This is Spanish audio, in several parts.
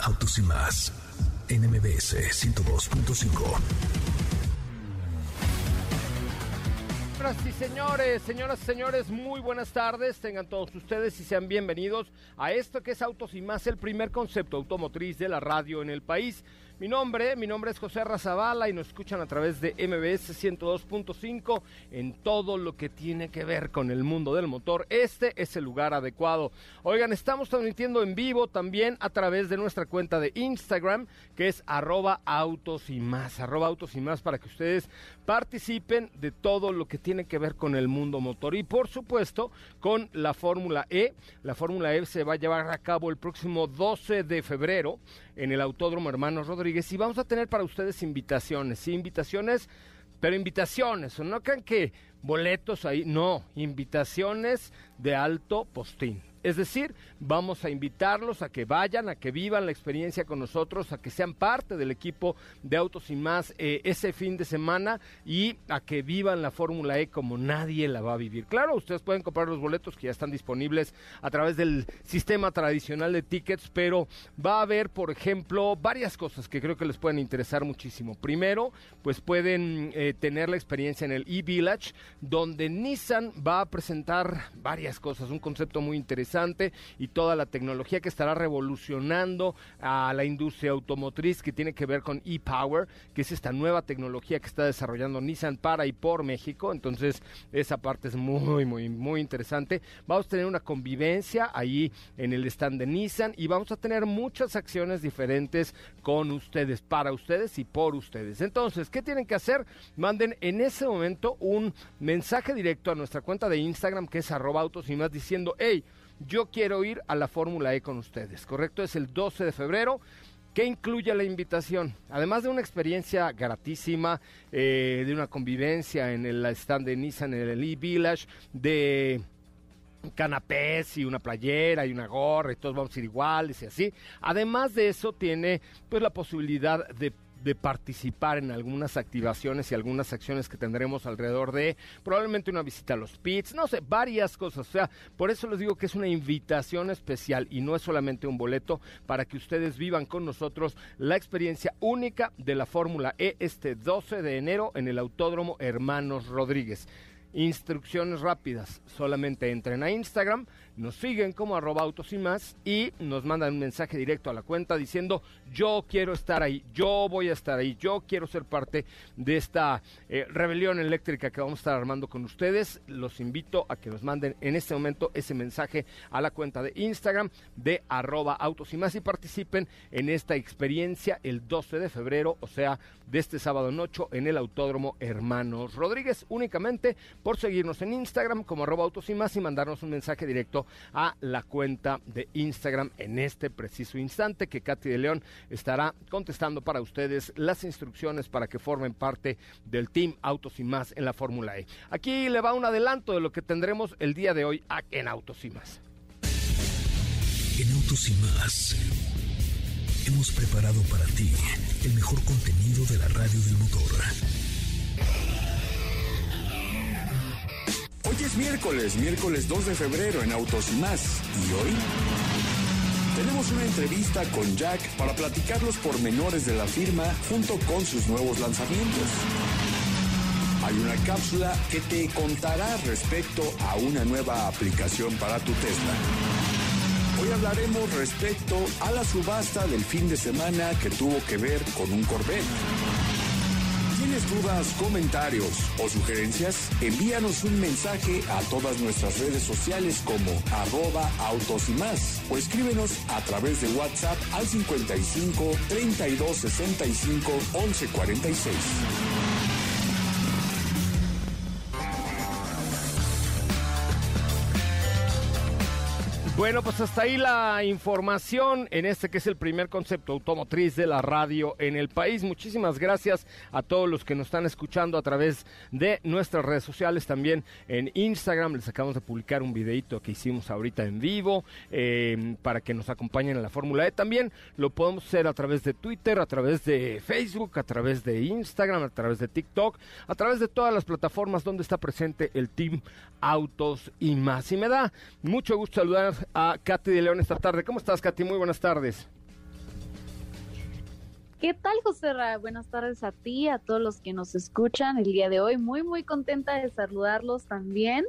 Autos y más NMBS 102.5. Señoras y señores, señoras y señores, muy buenas tardes. Tengan todos ustedes y sean bienvenidos a esto que es Autos y más, el primer concepto automotriz de la radio en el país. Mi nombre, mi nombre es José Razabala y nos escuchan a través de MBS 102.5 en todo lo que tiene que ver con el mundo del motor. Este es el lugar adecuado. Oigan, estamos transmitiendo en vivo también a través de nuestra cuenta de Instagram, que es arroba autos y más, arroba autos y más para que ustedes participen de todo lo que tiene que ver con el mundo motor y por supuesto con la Fórmula E. La Fórmula E se va a llevar a cabo el próximo 12 de febrero en el Autódromo Hermanos Rodríguez y vamos a tener para ustedes invitaciones, sí, invitaciones, pero invitaciones, no crean que boletos ahí, no, invitaciones de alto postín. Es decir, vamos a invitarlos a que vayan, a que vivan la experiencia con nosotros, a que sean parte del equipo de Autos y Más eh, ese fin de semana y a que vivan la Fórmula E como nadie la va a vivir. Claro, ustedes pueden comprar los boletos que ya están disponibles a través del sistema tradicional de tickets, pero va a haber, por ejemplo, varias cosas que creo que les pueden interesar muchísimo. Primero, pues pueden eh, tener la experiencia en el e-Village, donde Nissan va a presentar varias cosas, un concepto muy interesante y toda la tecnología que estará revolucionando a la industria automotriz que tiene que ver con e-Power, que es esta nueva tecnología que está desarrollando Nissan para y por México. Entonces, esa parte es muy, muy, muy interesante. Vamos a tener una convivencia ahí en el stand de Nissan y vamos a tener muchas acciones diferentes con ustedes, para ustedes y por ustedes. Entonces, ¿qué tienen que hacer? Manden en ese momento un mensaje directo a nuestra cuenta de Instagram que es arroba autos y más diciendo, hey, yo quiero ir a la Fórmula E con ustedes, ¿correcto? Es el 12 de febrero. ¿Qué incluye la invitación? Además de una experiencia gratísima, eh, de una convivencia en el stand de Nissan, en el E-Village, de canapés y una playera y una gorra y todos vamos a ir iguales y así. Además de eso tiene pues la posibilidad de de participar en algunas activaciones y algunas acciones que tendremos alrededor de probablemente una visita a los pits, no sé, varias cosas. O sea, por eso les digo que es una invitación especial y no es solamente un boleto para que ustedes vivan con nosotros la experiencia única de la Fórmula E este 12 de enero en el Autódromo Hermanos Rodríguez. Instrucciones rápidas, solamente entren a Instagram, nos siguen como arroba autos y más y nos mandan un mensaje directo a la cuenta diciendo yo quiero estar ahí, yo voy a estar ahí, yo quiero ser parte de esta eh, rebelión eléctrica que vamos a estar armando con ustedes. Los invito a que nos manden en este momento ese mensaje a la cuenta de Instagram de arroba y más y participen en esta experiencia el 12 de febrero, o sea, de este sábado noche en el Autódromo Hermanos Rodríguez, únicamente por seguirnos en Instagram como arroba y más y mandarnos un mensaje directo a la cuenta de Instagram en este preciso instante que Katy de León estará contestando para ustedes las instrucciones para que formen parte del Team Autos y Más en la Fórmula E. Aquí le va un adelanto de lo que tendremos el día de hoy en Autos y Más. En Autos y Más hemos preparado para ti el mejor contenido de la radio del motor. Hoy es miércoles, miércoles 2 de febrero en Autos y más. ¿Y hoy? Tenemos una entrevista con Jack para platicar los pormenores de la firma junto con sus nuevos lanzamientos. Hay una cápsula que te contará respecto a una nueva aplicación para tu Tesla. Hoy hablaremos respecto a la subasta del fin de semana que tuvo que ver con un Corvette. ¿Tienes dudas, comentarios o sugerencias? Envíanos un mensaje a todas nuestras redes sociales como arroba autos y más o escríbenos a través de WhatsApp al 55 32 65 11 46. Bueno, pues hasta ahí la información en este que es el primer concepto automotriz de la radio en el país. Muchísimas gracias a todos los que nos están escuchando a través de nuestras redes sociales, también en Instagram. Les acabamos de publicar un videito que hicimos ahorita en vivo eh, para que nos acompañen en la Fórmula E. También lo podemos hacer a través de Twitter, a través de Facebook, a través de Instagram, a través de TikTok, a través de todas las plataformas donde está presente el Team Autos y más. Y me da mucho gusto saludar a Katy de León esta tarde. ¿Cómo estás, Katy? Muy buenas tardes. ¿Qué tal, José Ra? Buenas tardes a ti, a todos los que nos escuchan el día de hoy. Muy, muy contenta de saludarlos también.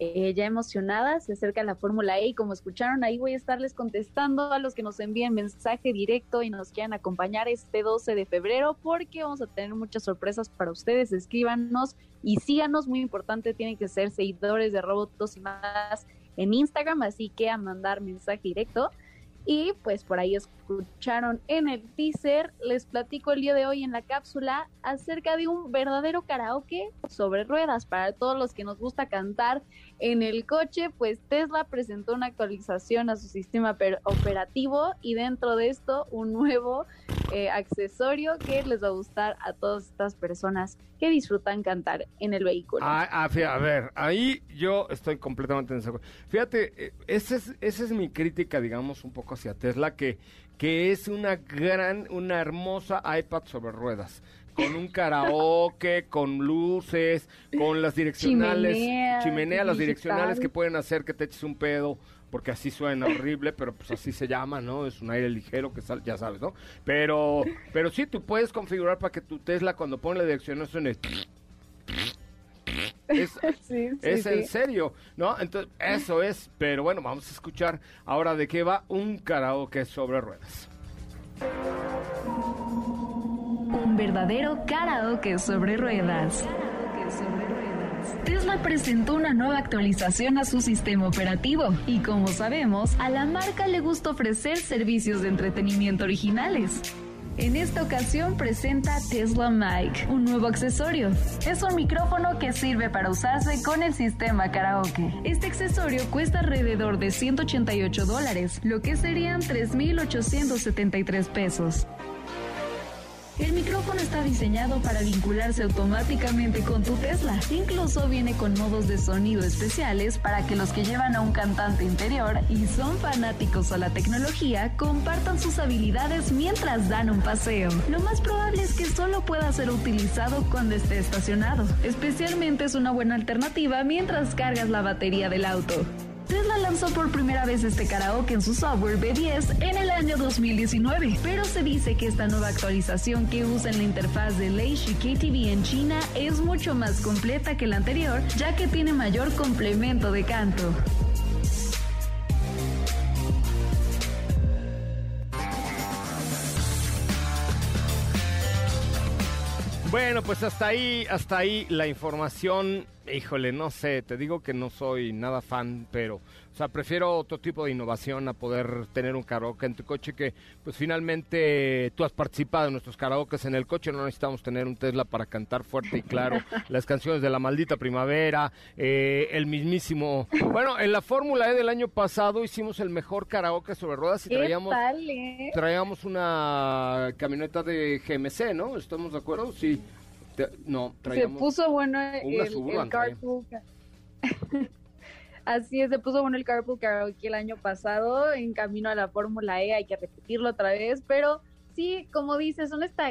Eh, ya emocionada, se acerca la Fórmula E y como escucharon ahí voy a estarles contestando a los que nos envíen mensaje directo y nos quieran acompañar este 12 de febrero porque vamos a tener muchas sorpresas para ustedes. Escríbanos y síganos, muy importante, tienen que ser seguidores de Robotos y más en Instagram, así que a mandar mensaje directo. Y pues por ahí escucharon en el teaser, les platico el día de hoy en la cápsula acerca de un verdadero karaoke sobre ruedas. Para todos los que nos gusta cantar en el coche, pues Tesla presentó una actualización a su sistema operativo y dentro de esto un nuevo eh, accesorio que les va a gustar a todas estas personas que disfrutan cantar en el vehículo. Ah, ah, a ver, ahí yo estoy completamente en desacuerdo. Fíjate, eh, esa es, esa es mi crítica, digamos, un poco hacia Tesla, que, que es una gran, una hermosa iPad sobre ruedas con un karaoke, con luces, con las direccionales, chimenea, las direccionales que pueden hacer que te eches un pedo porque así suena horrible, pero pues así se llama, ¿no? Es un aire ligero que sale, ya sabes, ¿no? Pero, pero sí, tú puedes configurar para que tu Tesla cuando pone la dirección suene... Es, es en serio, ¿no? Entonces, eso es, pero bueno, vamos a escuchar ahora de qué va un karaoke sobre ruedas. Un verdadero karaoke sobre ruedas. Tesla presentó una nueva actualización a su sistema operativo y como sabemos, a la marca le gusta ofrecer servicios de entretenimiento originales. En esta ocasión presenta Tesla Mic, un nuevo accesorio. Es un micrófono que sirve para usarse con el sistema karaoke. Este accesorio cuesta alrededor de 188 dólares, lo que serían 3.873 pesos. El micrófono está diseñado para vincularse automáticamente con tu Tesla. Incluso viene con modos de sonido especiales para que los que llevan a un cantante interior y son fanáticos a la tecnología compartan sus habilidades mientras dan un paseo. Lo más probable es que solo pueda ser utilizado cuando esté estacionado. Especialmente es una buena alternativa mientras cargas la batería del auto. Tesla lanzó por primera vez este karaoke en su software B10 en el año 2019, pero se dice que esta nueva actualización que usa en la interfaz de Leishi KTV en China es mucho más completa que la anterior, ya que tiene mayor complemento de canto. Bueno, pues hasta ahí, hasta ahí la información. Híjole, no sé, te digo que no soy nada fan, pero o sea, prefiero otro tipo de innovación a poder tener un karaoke en tu coche que, pues finalmente tú has participado en nuestros karaokes en el coche, no necesitamos tener un Tesla para cantar fuerte y claro las canciones de la maldita primavera, eh, el mismísimo... Bueno, en la Fórmula E del año pasado hicimos el mejor karaoke sobre ruedas y traíamos, traíamos una camioneta de GMC, ¿no? ¿Estamos de acuerdo? Sí. no, traíamos... Se puso bueno el, el carpool. Así es, se puso bueno el Carpool Karaoke el año pasado en camino a la Fórmula E, hay que repetirlo otra vez, pero sí, como dices, son, esta,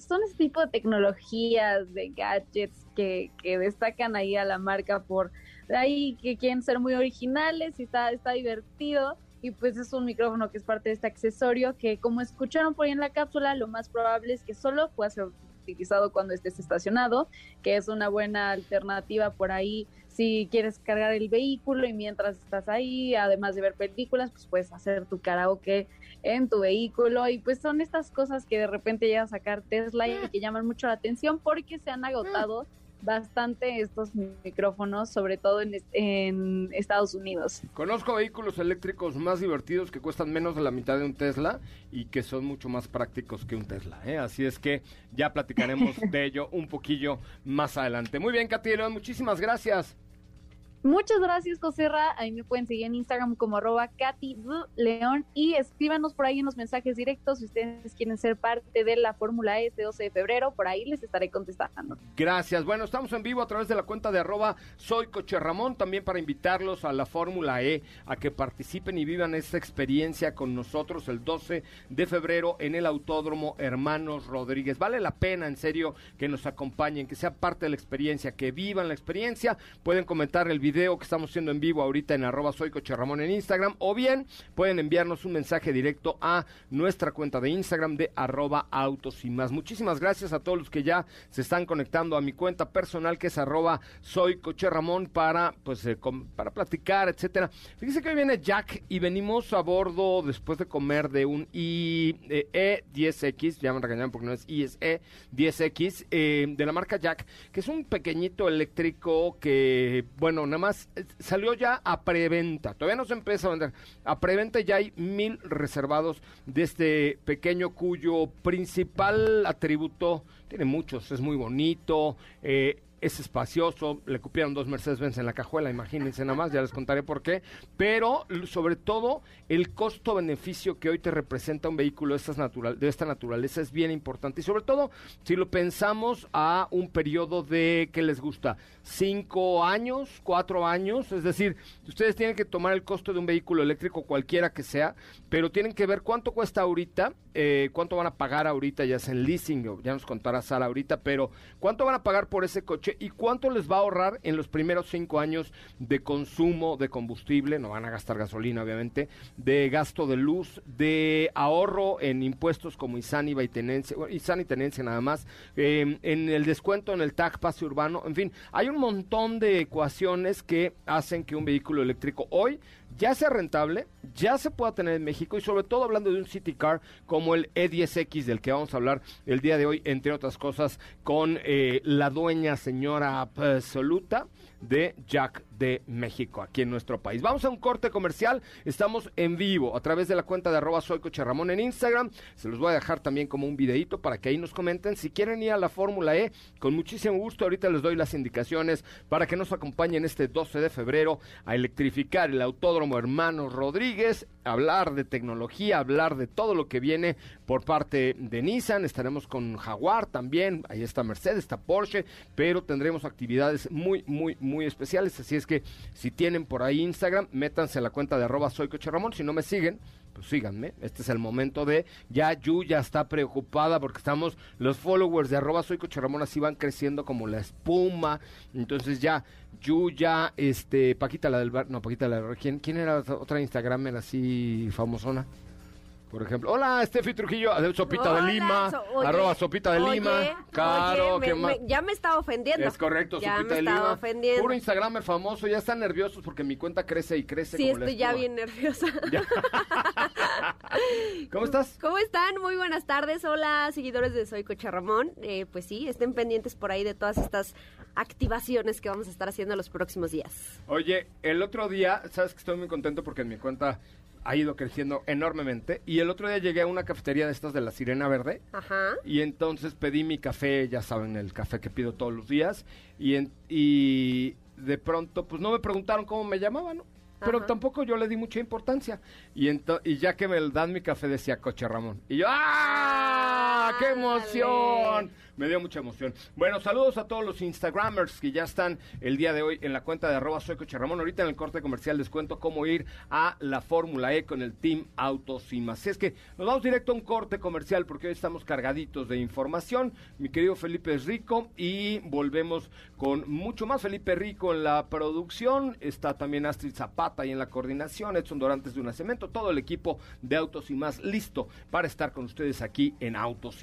son este tipo de tecnologías, de gadgets que, que destacan ahí a la marca por ahí que quieren ser muy originales y está, está divertido. Y pues es un micrófono que es parte de este accesorio que como escucharon por ahí en la cápsula, lo más probable es que solo pueda ser climatizado cuando estés estacionado, que es una buena alternativa por ahí. Si quieres cargar el vehículo y mientras estás ahí, además de ver películas, pues puedes hacer tu karaoke en tu vehículo. Y pues son estas cosas que de repente llega a sacar Tesla y que llaman mucho la atención porque se han agotado bastante estos micrófonos, sobre todo en, en, Estados Unidos. Conozco vehículos eléctricos más divertidos que cuestan menos de la mitad de un Tesla y que son mucho más prácticos que un Tesla. ¿eh? Así es que ya platicaremos de ello un poquillo más adelante. Muy bien, Katy León, muchísimas gracias. Muchas gracias, Joserra. Ahí me pueden seguir en Instagram como arroba Katy León y escríbanos por ahí en los mensajes directos si ustedes quieren ser parte de la Fórmula E este 12 de febrero. Por ahí les estaré contestando. Gracias. Bueno, estamos en vivo a través de la cuenta de arroba Soy Coche también para invitarlos a la Fórmula E, a que participen y vivan esta experiencia con nosotros el 12 de febrero en el Autódromo Hermanos Rodríguez. Vale la pena, en serio, que nos acompañen, que sea parte de la experiencia, que vivan la experiencia. Pueden comentar el video video que estamos haciendo en vivo ahorita en arroba soy Coche Ramón en Instagram o bien pueden enviarnos un mensaje directo a nuestra cuenta de Instagram de arroba autos y más. Muchísimas gracias a todos los que ya se están conectando a mi cuenta personal que es arroba soy Coche Ramón para pues eh, para platicar, etcétera. Fíjense que hoy viene Jack y venimos a bordo después de comer de un i10X, e ya me regañaron porque no es ISE 10X, eh, de la marca Jack, que es un pequeñito eléctrico que, bueno, nada más eh, salió ya a preventa. Todavía no se empieza a vender. A preventa ya hay mil reservados de este pequeño cuyo principal atributo, tiene muchos, es muy bonito, eh, es espacioso, le cupieron dos Mercedes-Benz en la cajuela, imagínense nada más, ya les contaré por qué, pero sobre todo el costo-beneficio que hoy te representa un vehículo de, estas natural, de esta naturaleza es bien importante y sobre todo si lo pensamos a un periodo de, ¿qué les gusta? Cinco años, cuatro años, es decir, ustedes tienen que tomar el costo de un vehículo eléctrico cualquiera que sea, pero tienen que ver cuánto cuesta ahorita, eh, cuánto van a pagar ahorita, ya sea en leasing, ya nos contará Sara ahorita, pero cuánto van a pagar por ese coche y cuánto les va a ahorrar en los primeros cinco años de consumo de combustible, no van a gastar gasolina obviamente, de gasto de luz, de ahorro en impuestos como ISAN, IVA y tenencia, ISAN y tenencia nada más, em, en el descuento en el TAC pase urbano, en fin, hay un montón de ecuaciones que hacen que un vehículo eléctrico hoy ya sea rentable, ya se pueda tener en México y sobre todo hablando de un city car como el E10X del que vamos a hablar el día de hoy, entre otras cosas, con eh, la dueña señora absoluta de Jack de México, aquí en nuestro país. Vamos a un corte comercial, estamos en vivo a través de la cuenta de arroba soy Ramón en Instagram, se los voy a dejar también como un videito para que ahí nos comenten. Si quieren ir a la Fórmula E, con muchísimo gusto, ahorita les doy las indicaciones para que nos acompañen este 12 de febrero a electrificar el Autódromo Hermanos Rodríguez, hablar de tecnología, hablar de todo lo que viene por parte de Nissan, estaremos con Jaguar también, ahí está Mercedes, está Porsche, pero tendremos actividades muy, muy, muy especiales, así es que si tienen por ahí Instagram, métanse a la cuenta de arroba soy Coche Ramón. Si no me siguen, pues síganme. Este es el momento de, ya Yu ya está preocupada porque estamos, los followers de arroba soy Coche Ramón así van creciendo como la espuma. Entonces ya, Yu ya, este, Paquita la del bar, no, Paquita la del ¿quién, quién era otra Instagramer así famosona? Por ejemplo. Hola, Steffi Trujillo, Sopita de Lima, arroba Sopita de Lima. Claro, que ya me estaba ofendiendo. Es correcto, ya Sopita me de Lima. Ofendiendo. Puro Instagramer famoso, ya están nerviosos porque mi cuenta crece y crece. Sí, estoy ya bien nerviosa. ¿Cómo estás? ¿Cómo están? Muy buenas tardes. Hola, seguidores de Soy Coche Ramón. Eh, pues sí, estén pendientes por ahí de todas estas activaciones que vamos a estar haciendo los próximos días. Oye, el otro día, sabes que estoy muy contento porque en mi cuenta ha ido creciendo enormemente. Y el otro día llegué a una cafetería de estas de la Sirena Verde. Ajá. Y entonces pedí mi café, ya saben, el café que pido todos los días. Y, y de pronto, pues no me preguntaron cómo me llamaban, ¿no? Pero tampoco yo le di mucha importancia. Y, y ya que me dan mi café decía Coche Ramón. Y yo, ¡ah! ¡Qué emoción! Me dio mucha emoción. Bueno, saludos a todos los Instagramers que ya están el día de hoy en la cuenta de arroba soy. Ahorita en el corte comercial les cuento cómo ir a la Fórmula E con el Team Autos es que nos vamos directo a un corte comercial porque hoy estamos cargaditos de información. Mi querido Felipe es Rico y volvemos con mucho más. Felipe Rico en la producción. Está también Astrid Zapata y en la coordinación. Edson Dorantes de un Cemento. Todo el equipo de Autos listo para estar con ustedes aquí en Autos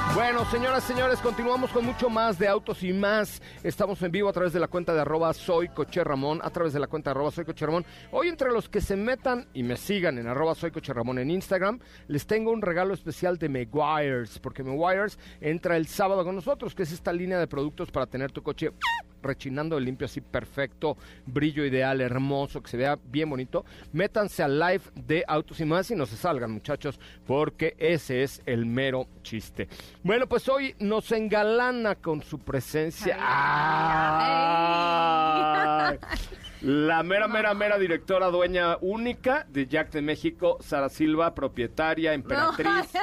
Bueno, señoras, señores, continuamos con mucho más de autos y más. Estamos en vivo a través de la cuenta de arroba soy Ramón, a través de la cuenta de arroba soy. Hoy entre los que se metan y me sigan en arroba soy en Instagram, les tengo un regalo especial de Meguiars, porque Meguiars entra el sábado con nosotros, que es esta línea de productos para tener tu coche rechinando de limpio así perfecto, brillo ideal, hermoso, que se vea bien bonito. Métanse al live de Autos y más y no se salgan muchachos, porque ese es el mero chiste. Bueno, pues hoy nos engalana con su presencia. ¡Ay! La mera, mera, mera directora dueña única de Jack de México, Sara Silva, propietaria, emperatriz.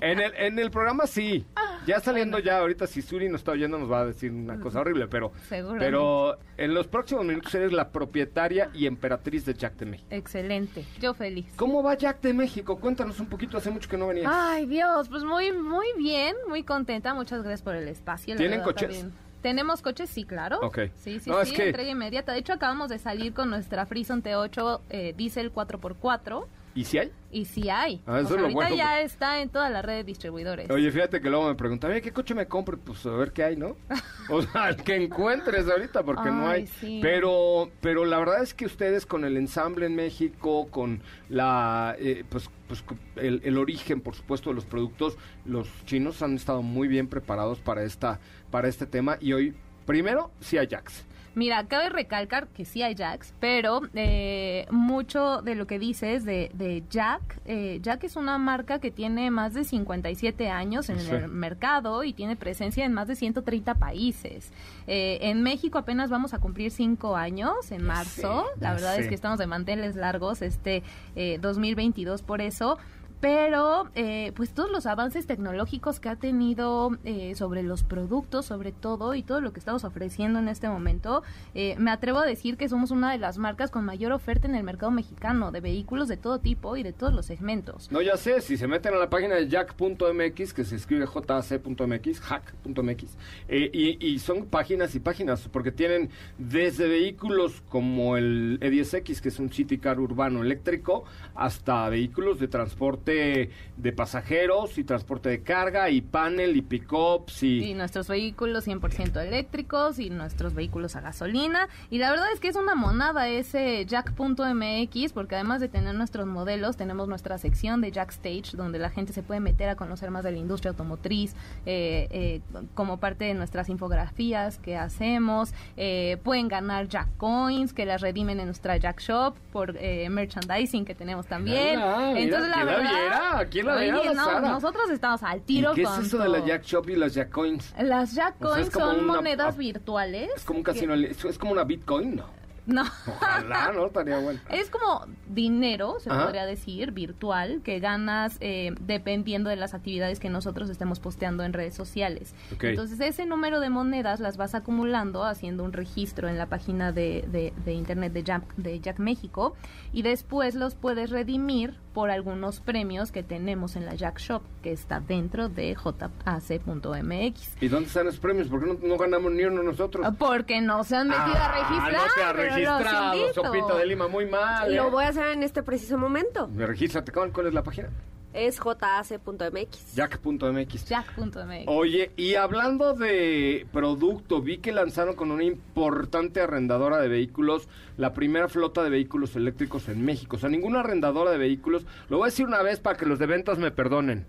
En el, en el programa sí. Ya saliendo ya, ahorita si Suri nos está oyendo nos va a decir una cosa horrible, pero, pero en los próximos minutos eres la propietaria y emperatriz de Jack de México. Excelente, yo feliz. ¿Cómo va Jack de México? Cuéntanos un poquito, hace mucho que no venías. Ay, Dios, pues muy, muy bien, muy contenta. Muchas gracias por el espacio. ¿Tienen coches? también. Tenemos coches, sí, claro. Ok. Sí, sí, No, sí, es que- entrega inmediata. De hecho, acabamos de salir con nuestra Frison T8 eh, Diesel 4x4 ¿Y si hay? y sí hay. Ah, eso O sea, es lo ahorita bueno, ya está en toda la red de distribuidores. Oye, fíjate que luego me preguntan, "Oye, ¿qué coche me compro? Pues a ver qué hay, ¿no? O sea, el que encuentres ahorita, porque no Ay, hay. sí. Pero, pero la verdad es que ustedes con el ensamble en México, con la, eh, pues, pues el, el origen, por supuesto, de los productos, los chinos han estado muy bien preparados para esta, para este tema y hoy, primero, sí hay Jax. Mira, cabe recalcar que sí hay Jacks, pero eh, mucho de lo que dices de, de Jack, eh, Jack es una marca que tiene más de 57 años en Sí. el mercado y tiene presencia en más de 130 países. Eh, en México apenas vamos a cumplir 5 años en marzo. La verdad es que estamos de manteles largos este eh, 2022 por eso. Pero, eh, pues todos los avances tecnológicos que ha tenido eh, sobre los productos, sobre todo, y todo lo que estamos ofreciendo en este momento, eh, me atrevo a decir que somos una de las marcas con mayor oferta en el mercado mexicano de vehículos de todo tipo y de todos los segmentos. No, ya sé, si se meten a la página de jack.mx, que se escribe jac.mx, hack.mx, eh, y, y son páginas y páginas, porque tienen desde vehículos como el E10X, que es un city car urbano eléctrico, hasta vehículos de transporte de pasajeros y transporte de carga, y panel, y pickups, y... Y nuestros vehículos 100% eléctricos y nuestros vehículos a gasolina. Y la verdad es que es una monada ese Jack.mx porque además de tener nuestros modelos, tenemos nuestra sección de Jack Stage donde la gente se puede meter a conocer más de la industria automotriz eh, eh, como parte de nuestras infografías que hacemos. Eh, pueden ganar Jack Coins que las redimen en nuestra Jack Shop por merchandising que tenemos también. Ah, Entonces la ¿quién la verdad... viera? ¿Quién la Oye, no, Sara? nosotros estamos al ¿Y tiro qué es con eso de la todo. Jack Shop y las Jack Coins? Las Jack O sea, Coins es como son una- monedas ah, virtuales. Es como un casino, es, es como una Bitcoin, ¿no? No. Ojalá, ¿no? Estaría bueno. Es como dinero, se Ajá. podría decir, virtual, que ganas eh, dependiendo de las actividades que nosotros estemos posteando en redes sociales. Entonces, ese número de monedas las vas acumulando haciendo un registro en la página de, de- de internet de Jack, de Jack México y después los puedes redimir por algunos premios que tenemos en la Jack Shop, que está dentro de jac.mx. ¿Y dónde están los premios? ¿Por qué no, no ganamos ni uno nosotros? Porque no se han metido a registrar. Ah, no se ha registrado. Sopita de Lima, muy mal. Lo ¿eh? voy a hacer en este preciso momento. Regístrate, ¿cuál, cuál es la página? Es jac.mx. Jack.mx. Jack.mx. Oye, y hablando de producto, vi que lanzaron con una importante arrendadora de vehículos la primera flota de vehículos eléctricos en México. O sea, ninguna arrendadora de vehículos, lo voy a decir una vez para que los de ventas me perdonen.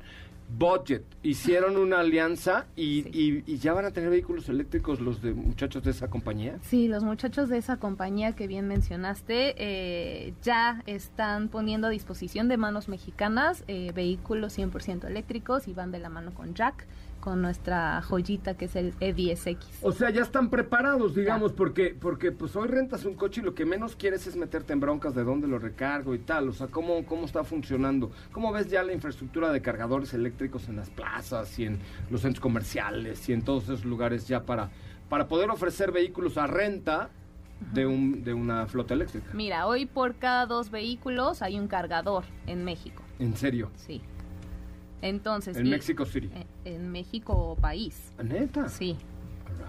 Budget, hicieron una alianza y, y- y ya van a tener vehículos eléctricos los de muchachos de esa compañía. Sí, los muchachos de esa compañía que bien mencionaste eh, ya están poniendo a disposición de manos mexicanas eh, vehículos 100% eléctricos y van de la mano con Jack, con nuestra joyita que es el E E10X. O sea, ya están preparados, digamos, porque porque pues hoy rentas un coche y lo que menos quieres es meterte en broncas de dónde lo recargo y tal. O sea, cómo, cómo está funcionando. ¿Cómo ves ya la infraestructura de cargadores eléctricos en las plazas y en los centros comerciales y en todos esos lugares ya para, para poder ofrecer vehículos a renta de, un, de una flota eléctrica. Mira, hoy por cada dos vehículos hay un cargador en México. En serio. Sí. Entonces. En y- México City. En, en México país. ¿Neta? Sí.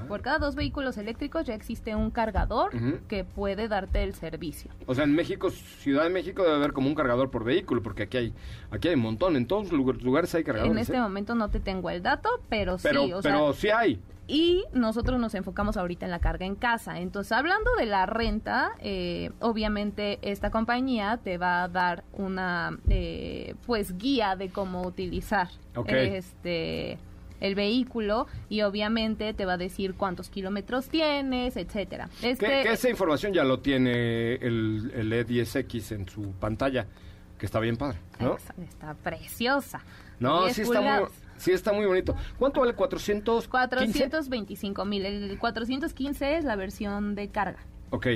Por cada dos vehículos eléctricos ya existe un cargador que puede darte el servicio. O sea, en México, Ciudad de México debe haber como un cargador por vehículo, porque aquí hay, aquí hay un montón. En todos los lugar- lugares hay cargadores. En este ¿eh? momento no te tengo el dato, pero, pero, sí, o pero sea, sí hay. y nosotros nos enfocamos ahorita en la carga en casa. Entonces, hablando de la renta, eh, obviamente esta compañía te va a dar una, eh, pues, guía de cómo utilizar Ok. este el vehículo y obviamente te va a decir cuántos kilómetros tienes, etcétera. Este, Que, que esa información ya lo tiene el, el E10X en su pantalla, que está bien padre, ¿no? Está preciosa. No, 10 sí está, muy, sí está muy bonito. ¿Cuánto vale 400? 425 mil. El 415 es la versión de carga. Ok.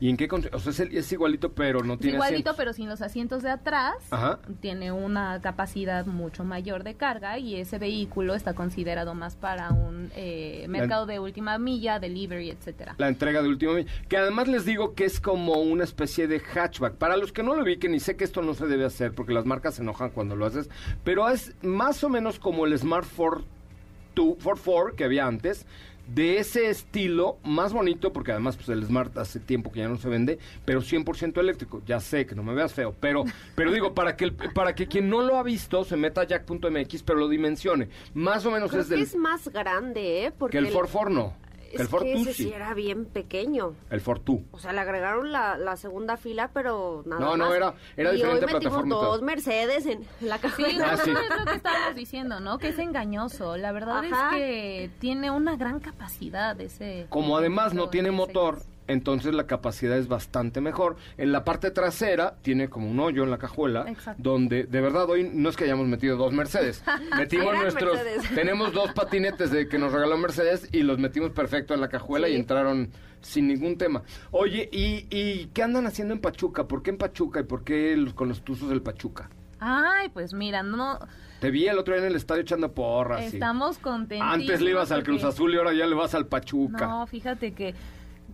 ¿Y en qué? O sea, es, el- es igualito, pero no Es tiene igualito, asientos. pero sin los asientos de atrás. Ajá. Tiene una capacidad mucho mayor de carga y ese vehículo está considerado más para un eh, mercado de última milla, delivery, etcétera. La entrega de último mi- Que además les digo que es como una especie de hatchback. Para los que no lo ubiquen, y sé que esto no se debe hacer porque las marcas se enojan cuando lo haces, pero es más o menos como el Smart Ford, 2, Ford 4 que había antes. De ese estilo, más bonito, porque además pues, el Smart hace tiempo que ya no se vende, pero 100% eléctrico. Ya sé que no me veas feo, pero, pero digo, para que, el- para que quien no lo ha visto se meta a jack.mx, pero lo dimensione. Más o menos Creo es que del, es más grande, ¿eh? Porque que el Ford 4 no. Es el Ford que ese sí era bien pequeño. El Ford 2. O sea, le agregaron la, la segunda fila, pero nada No, no, más. era- era y diferente hoy metimos plataforma y todo. dos Mercedes en la Sí, cajuela. Ah, sí. es lo que estábamos diciendo, ¿no? Que es engañoso. La verdad Ajá. es que tiene una gran capacidad ese. Como además no tiene motor, entonces la capacidad es bastante mejor. En la parte trasera tiene como un hoyo en la cajuela, Exacto. donde de verdad hoy no es que hayamos metido dos Mercedes, metimos nuestros, Mercedes. tenemos dos patinetes de que nos regaló Mercedes y los metimos perfecto en la cajuela Sí. y entraron sin ningún tema. Oye, ¿y, ¿y qué andan haciendo en Pachuca? ¿Por qué en Pachuca y por qué los- con los tuzos del Pachuca? Ay, pues mira, no. Te vi el otro día en el estadio echando porras. Estamos contentos. Antes le ibas al Cruz Azul y ahora ya le vas al Pachuca. No, fíjate que,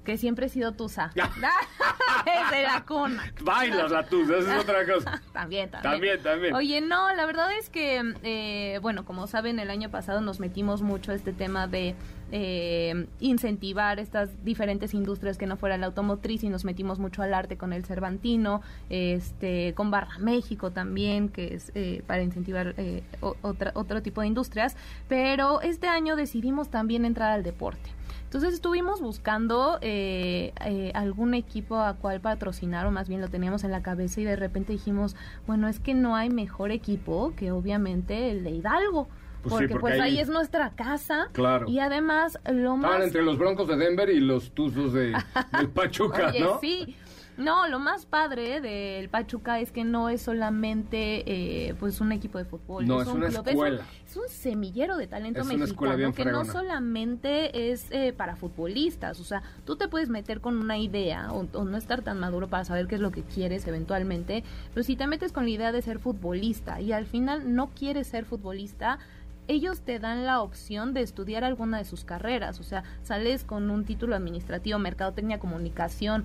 que siempre he sido tusa. Desde la cuna. Bailas la tuza, esa es otra cosa. También, también. También, también. Oye, no, la verdad es que, eh, bueno, como saben, el año pasado nos metimos mucho a este tema de eh, incentivar estas diferentes industrias que no fuera la automotriz y nos metimos mucho al arte con el Cervantino, este, con Barra México también, que es eh, para incentivar eh, otra, otro tipo de industrias. Pero este año decidimos también entrar al deporte. Entonces estuvimos buscando eh, eh, algún equipo a cual patrocinar, o más bien lo teníamos en la cabeza y de repente dijimos, bueno, es que no hay mejor equipo que obviamente el de Hidalgo. Pues sí, porque, pues ahí- ahí es nuestra casa. Claro. Y además lo más... Estaban entre los Broncos de Denver y los Tuzos de, del Pachuca, Oye, ¿no? sí. No, lo más padre del Pachuca es que no es solamente eh, pues un equipo de fútbol. No, es un una club, escuela. Es un, es un semillero de talento Es mexicano que no solamente es eh, para futbolistas. O sea, tú te puedes meter con una idea o, o no estar tan maduro para saber qué es lo que quieres eventualmente. Pero si te metes con la idea de ser futbolista y al final no quieres ser futbolista, ellos te dan la opción de estudiar alguna de sus carreras, o sea, sales con un título administrativo, mercadotecnia, comunicación,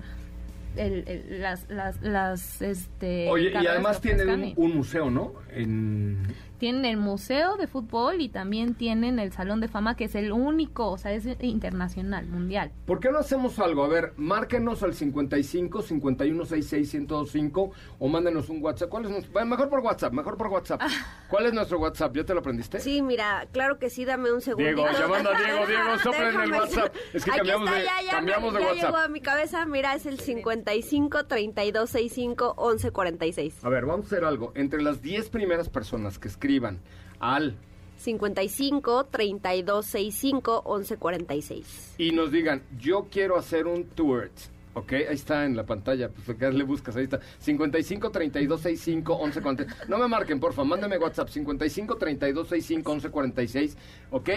el, el- las, las, las, este... Oye, y además tienen un, un museo, ¿no? En... Tienen el museo de fútbol y también tienen el salón de fama que es el único, o sea, es internacional, mundial. ¿Por qué no hacemos algo? A ver, márquenos al 55 51 66 1025 o mándenos un WhatsApp. ¿Cuál es nuestro? bueno, mejor por WhatsApp, mejor por WhatsApp. ¿Cuál es nuestro WhatsApp? ¿Ya te lo aprendiste? Sí, mira, claro que sí, dame un segundo. Diego, llamando a Diego, Diego, soplen el WhatsApp. Es que cambiamos de- cambiamos de ya WhatsApp. llegó a mi cabeza, mira, es el 55 32 65 11 46. A ver, vamos a hacer algo. Entre las 10 primeras personas que escriban al 55 32 65 11 46. y nos digan, yo quiero hacer un tour. Ok, ahí está en la pantalla, pues acá le buscas, ahí está. 55 32 65 11 46. No me marquen, porfa, mándame WhatsApp 55 32 65 11 46. Ok,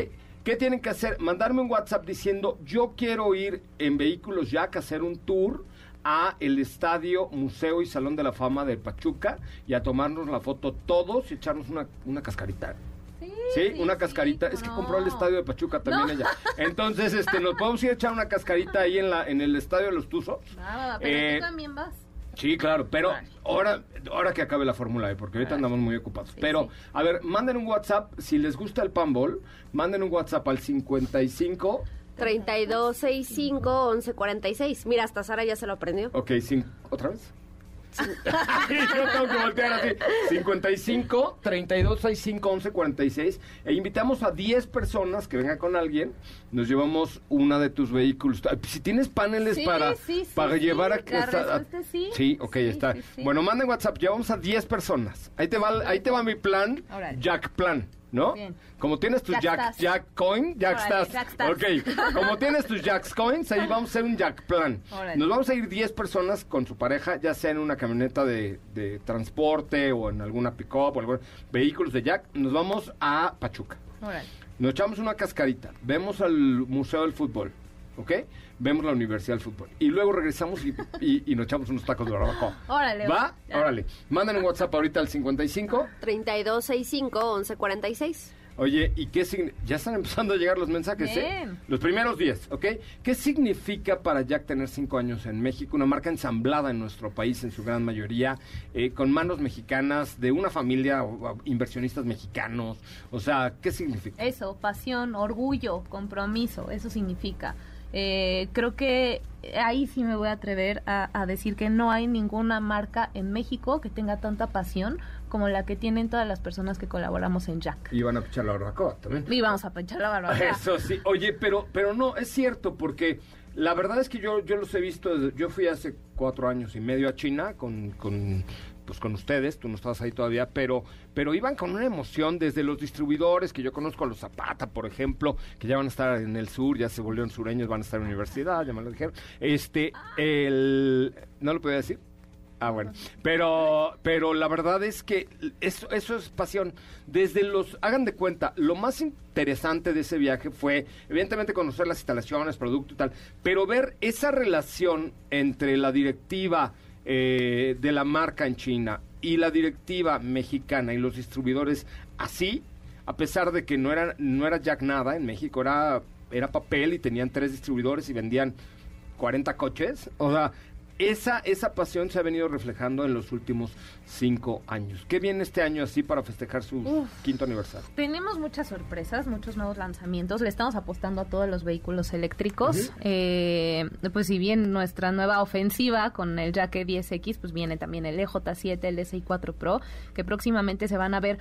¿qué tienen que hacer? Mandarme un WhatsApp diciendo, yo quiero ir en Vehículos Jack a hacer un tour a el estadio, museo y salón de la fama del Pachuca y a tomarnos la foto todos y echarnos una, una cascarita. Sí, Sí, sí, una sí, cascarita. es que no. compró el estadio de Pachuca también ella. Entonces, este, nos podemos ir a echar una cascarita ahí en la en el estadio de los Tuzos. Va, pero Eh, tú también vas. Sí, claro, pero Vale. ahora, ahora que acabe la Fórmula E, porque ahorita andamos muy ocupados. Sí, pero, sí. a ver, manden un WhatsApp, si les gusta el panball, manden un WhatsApp al 55, 3265-1146. Mira, hasta Sara ya se lo aprendió. ok, cin- ¿otra vez? Yo tengo que voltear así. 55 32 65 11 46. E invitamos a 10 personas que vengan con alguien. Nos llevamos una de tus vehículos. Ah, Si tienes paneles Sí, para, sí, sí, para sí. llevar a. La respuesta es sí. Sí, ok, Sí, está. sí, sí. Bueno, manden WhatsApp. Llevamos a 10 personas. Ahí te va, ahí te va mi plan. Jack Plan. ¿No? Bien. Como tienes tus Jack Jack, Coin, Jack Órale. Ok, como tienes tus Jack Coins, ahí vamos a hacer un Jack Plan. Órale. Nos vamos a ir 10 personas con su pareja, ya sea en una camioneta de, de transporte o en alguna pick-up o algún vehículos de Jack. Nos vamos a Pachuca. Órale. Nos echamos una cascarita, vemos al Museo del Fútbol, ¿ok? Vemos la Universidad del Fútbol. Y luego regresamos y, y- y nos echamos unos tacos de barbacoa. Órale, ¿Va? va. Ya. Órale. Manden un WhatsApp ahorita al 55. 3265-1146. Oye, ¿y qué significa? Ya están empezando a llegar los mensajes, ¿eh? Bien. Los primeros 10, ¿ok? ¿Qué significa para Jack tener cinco años en México? Una marca ensamblada en nuestro país, en su gran mayoría, eh, con manos mexicanas, de una familia, o inversionistas mexicanos. O sea, ¿qué significa? Eso, pasión, orgullo, compromiso, eso significa. Eh, creo que ahí sí me voy a atrever a, a decir que no hay ninguna marca en México que tenga tanta pasión como la que tienen todas las personas que colaboramos en Jack. Y van a pichar la barbacoa también. Y vamos a pinchar la barbacoa. Eso sí, oye, pero, pero no, es cierto, porque la verdad es que yo, yo los he visto, desde- yo fui hace cuatro años y medio a China con, con, pues con ustedes, tú no estabas ahí todavía, pero, pero iban con una emoción desde los distribuidores, que yo conozco a los Zapata, por ejemplo, que ya van a estar en el sur, ya se volvieron sureños, van a estar en la universidad, ya me lo dijeron. Este, el, ¿no lo podía decir? Ah, bueno. Pero, pero la verdad es que eso, eso es pasión. Desde los, hagan de cuenta, lo más interesante de ese viaje fue, evidentemente, conocer las instalaciones, producto y tal, pero ver esa relación entre la directiva eh, de la marca en China y la directiva mexicana y los distribuidores así, a pesar de que no era, no era Jack nada en México, era, era papel y tenían tres distribuidores y vendían 40 coches. O sea, esa, esa pasión se ha venido reflejando en los últimos cinco años. ¿Qué viene este año así para festejar su quinto aniversario? Tenemos muchas sorpresas, muchos nuevos lanzamientos. Le estamos apostando a todos los vehículos eléctricos. Eh, pues si bien nuestra nueva ofensiva con el Jack 10X, pues viene también el EJ7, el SI4 Pro, que próximamente se van a ver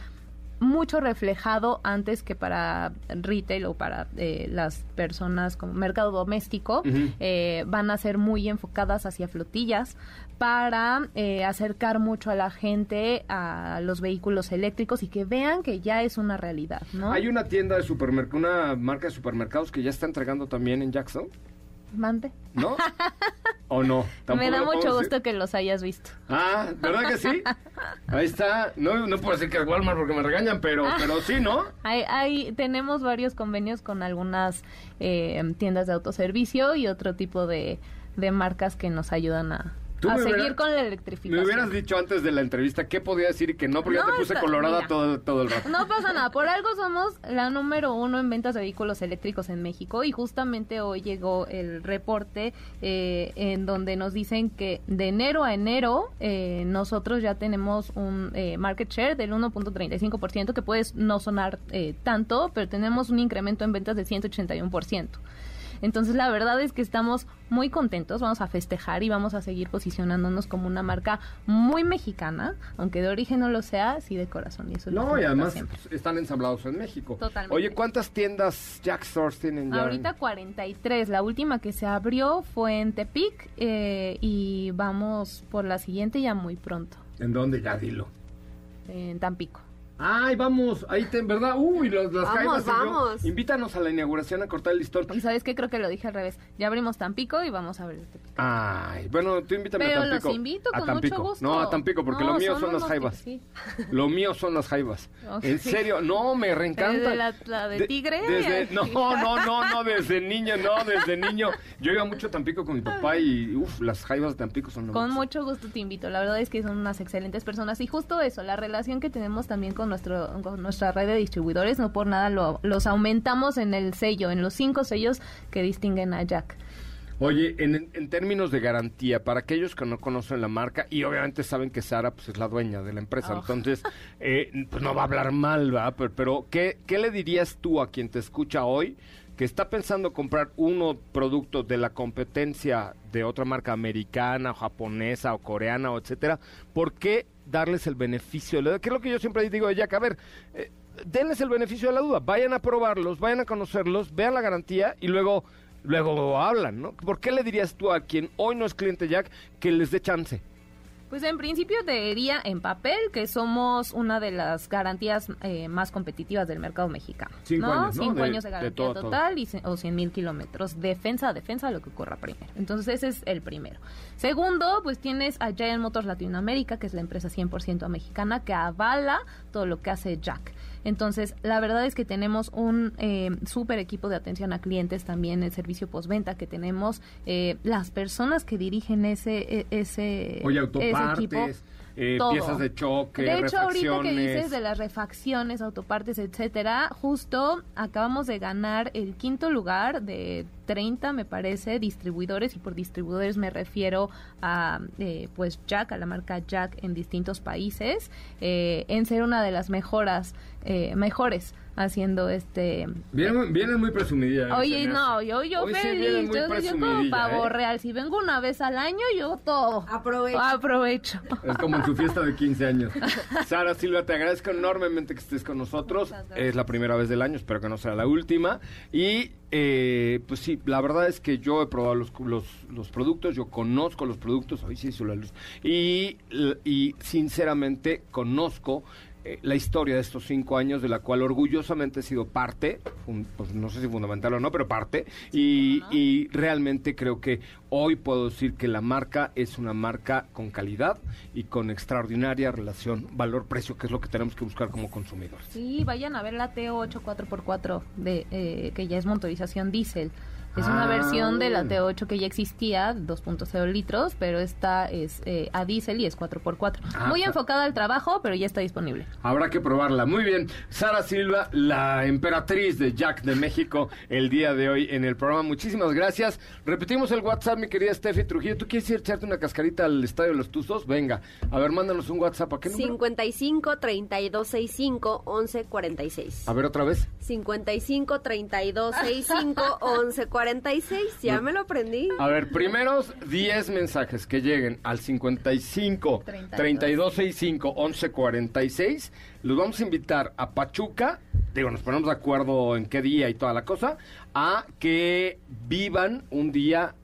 mucho reflejado antes que para retail o para eh, las personas como mercado doméstico eh, van a ser muy enfocadas hacia flotillas para eh, acercar mucho a la gente a los vehículos eléctricos y que vean que ya es una realidad, ¿no? Hay una tienda de supermercado, una marca de supermercados que ya está entregando también en Jackson, Mande. ¿no? ¿O no? Me da mucho gusto decir. que los hayas visto. Ah, ¿verdad que sí? Ahí está. No, no puedo decir que es Walmart porque me regañan, pero, pero sí, ¿no? Hay, hay, tenemos varios convenios con algunas eh, tiendas de autoservicio y otro tipo de, de marcas que nos ayudan a, a me seguir con la Me electrificación. hubieras dicho antes de la entrevista qué podía decir y qué no, porque ya te puse está- colorada mira. todo, todo el rato. No pasa nada, por algo somos la número uno en ventas de vehículos eléctricos en México y justamente hoy llegó el reporte eh, en donde nos dicen que de enero a enero eh, nosotros ya tenemos un eh, market share del 1.35% que puede no sonar eh, tanto, pero tenemos un incremento en ventas del 181%. Entonces la verdad es que estamos muy contentos, vamos a festejar y vamos a seguir posicionándonos como una marca muy mexicana, aunque de origen no lo sea, sí de corazón. Y eso No, y además siempre. están ensamblados en México. Totalmente. Oye, ¿cuántas tiendas Jack Stores tienen ya? Ahorita 43, la última que se abrió fue en Tepic eh, y vamos por la siguiente ya muy pronto, ¿En dónde? Ya dilo. en Tampico. Ay, vamos, ahí te, en verdad. Uy, los, las Vamos, jaivas, yo- vamos. Invítanos a la inauguración a cortar el listón. Y sabes qué, creo que lo dije al revés, ya abrimos Tampico y vamos a abrir Tepic. Ay, bueno, tú invítame Pero a Tampico. los invito con Tampico. mucho gusto. No, a Tampico, porque No, lo mío son, las unos jaivas. que- sí. Lo mío son las jaivas. Ok. En serio, no, me reencanta. Desde la- la de tigre. desde- no, no, no, no, desde niño, no, desde niño. Yo iba mucho a Tampico con mi papá y, uff, las jaivas de Tampico son lo Con máximo. mucho gusto te invito. La verdad es que son unas excelentes personas. Y justo eso, la relación que tenemos también con nuestro, con nuestra red de distribuidores, no por nada lo- los aumentamos en el sello, en los cinco sellos que distinguen a Jack. Oye, en, en términos de garantía, para aquellos que no conocen la marca y obviamente saben que Sara pues, es la dueña de la empresa, Oh. entonces eh, pues no va a hablar mal, ¿va? Pero, pero ¿qué, ¿qué le dirías tú a quien te escucha hoy que está pensando comprar uno producto de la competencia de otra marca americana o japonesa o coreana o etcétera? ¿Por qué darles el beneficio de la duda? Que es lo que yo siempre digo de Jack, a ver, eh, denles el beneficio de la duda, vayan a probarlos, vayan a conocerlos, vean la garantía y luego luego hablan, ¿no? ¿Por qué le dirías tú a quien hoy no es cliente Jack que les dé chance? Pues en principio te diría en papel que somos una de las garantías eh, más competitivas del mercado mexicano. Cinco ¿no? años, ¿no? Cinco De- años de de garantía todo a todo. total y, o 100 mil kilómetros. Defensa a defensa, lo que ocurra primero. Entonces ese es el primero. Segundo, pues tienes a Giant Motors Latinoamérica, que es la empresa 100% mexicana que avala todo lo que hace Jack. Entonces, la verdad es que tenemos un eh, súper equipo de atención a clientes, también el servicio postventa que tenemos, eh, las personas que dirigen ese, e- ese, Oye, ese equipo. eh, piezas de choque, De hecho, ahorita que dices de las refacciones, autopartes, etcétera, justo acabamos de ganar el quinto lugar de 30, me parece, distribuidores, y por distribuidores me refiero a, eh, pues, Jack, a la marca Jack en distintos países, eh, en ser una de las mejoras, eh, mejores haciendo este... Vienen, vienen muy presumidillas. Oye, no, yo, yo Hoy feliz, yo, yo como pavo ¿eh? real, si vengo una vez al año, yo todo. Aprovecho. Aprovecho. Es como en su fiesta de 15 años. Sara Silva, te agradezco enormemente que estés con nosotros. Es la primera vez del año, espero que no sea la última. Y eh, pues sí, la verdad es que yo he probado los, los, los productos, yo conozco los productos, hoy sí hizo la luz. Y, y sinceramente conozco la historia de estos cinco años, de la cual orgullosamente he sido parte, pues no sé si fundamental o no, pero parte, y, y realmente creo que hoy puedo decir que la marca es una marca con calidad y con extraordinaria relación valor-precio, que es lo que tenemos que buscar como consumidores. Sí, vayan a ver la T8 4x4, de, eh, que ya es motorización diésel. Es una Ah. versión de la T8 que ya existía, 2.0 litros, pero esta es eh, a diésel y es 4x4. Ah, Muy sea- enfocada al trabajo, pero ya está disponible. Habrá que probarla. Muy bien. Sara Silva, la emperatriz de Jack de México, el día de hoy en el programa. Muchísimas gracias. Repetimos el WhatsApp, mi querida Steffi Trujillo. ¿Tú quieres ir a echarte una cascarita al Estadio de los Tuzos? Venga. A ver, mándanos un WhatsApp. ¿A qué número? 55 32 65 11 46. A ver, otra vez. 55 32 65 11 46. Ya me lo aprendí. A ver, primeros 10 mensajes que lleguen al 55 32 65 11 46. Los vamos a invitar a Pachuca. Digo, nos ponemos de acuerdo en qué día y toda la cosa. A que vivan un día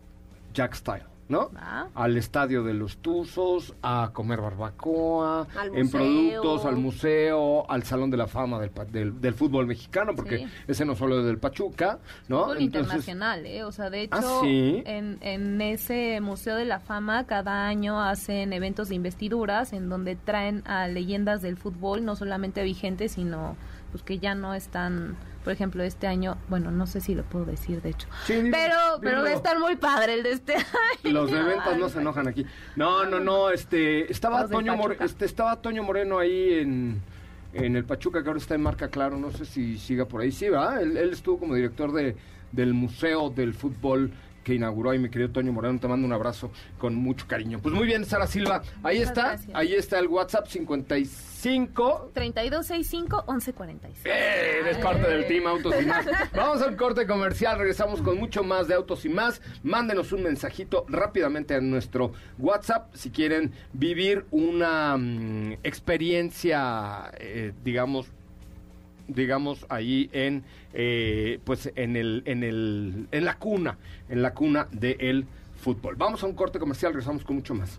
Jack Style. ¿No? Al estadio de los Tuzos, a comer barbacoa, en productos, al museo, al Salón de la Fama del, del, del fútbol mexicano, porque Sí. ese no solo es del Pachuca, ¿no? Fútbol Entonces- internacional, ¿eh? O sea, de hecho, ¿Ah, sí? en, en ese Museo de la Fama cada año hacen eventos de investiduras en donde traen a leyendas del fútbol, no solamente vigentes, sino pues que ya no están, por ejemplo, este año, bueno, no sé si lo puedo decir, de hecho. Sí, dilo, pero pero va a estar muy padre el de este año. Los de ventas no se enojan aquí. No, no, no, este, estaba Toño, More- este, estaba Toño Moreno ahí en, en el Pachuca, que ahora está en marca claro, no sé si siga por ahí. Sí, va, él, él estuvo como director de, del Museo del Fútbol que inauguró ahí mi querido Toño Moreno, te mando un abrazo con mucho cariño. Pues muy bien, Sara Silva, ahí Muchas está, gracias. ahí está el WhatsApp 55 3265 1146. ¡Eh! Eres parte del Team Autos y Más. Vamos al corte comercial, regresamos con mucho más de Autos y Más. Mándenos un mensajito rápidamente a nuestro WhatsApp si quieren vivir una mm, experiencia, eh, digamos, digamos ahí en eh, pues en el en el en la cuna en la cuna del fútbol vamos a un corte comercial regresamos con mucho más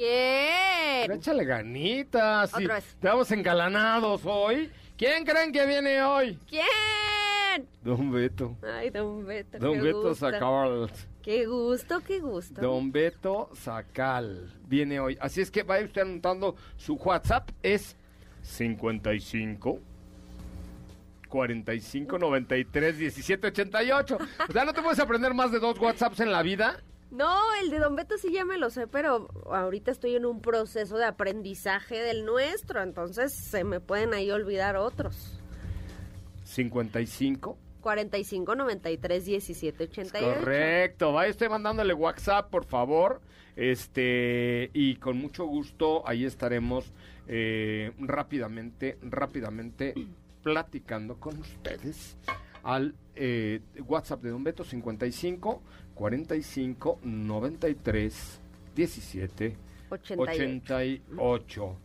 ¿Quién? Échale ganitas. Otra vez. Estamos engalanados hoy. ¿Quién creen que viene hoy? ¿Quién? Don Beto. Ay, don Beto. Don qué Beto gusto. Sacal. Qué gusto, qué gusto. Don Beto Sacal viene hoy. Así es que vaya usted anotando su WhatsApp. Es 55 45 93 17 88. O sea, no te puedes aprender más de dos WhatsApps en la vida. No, el de Don Beto sí ya me lo sé, pero ahorita estoy en un proceso de aprendizaje del nuestro, entonces se me pueden ahí olvidar otros. 55 45 93 17 88. Correcto, vaya usted mandándole WhatsApp, por favor. Este, y con mucho gusto ahí estaremos eh, rápidamente, rápidamente platicando con ustedes al eh, WhatsApp de Don Beto 55 45 93 17 88. 88.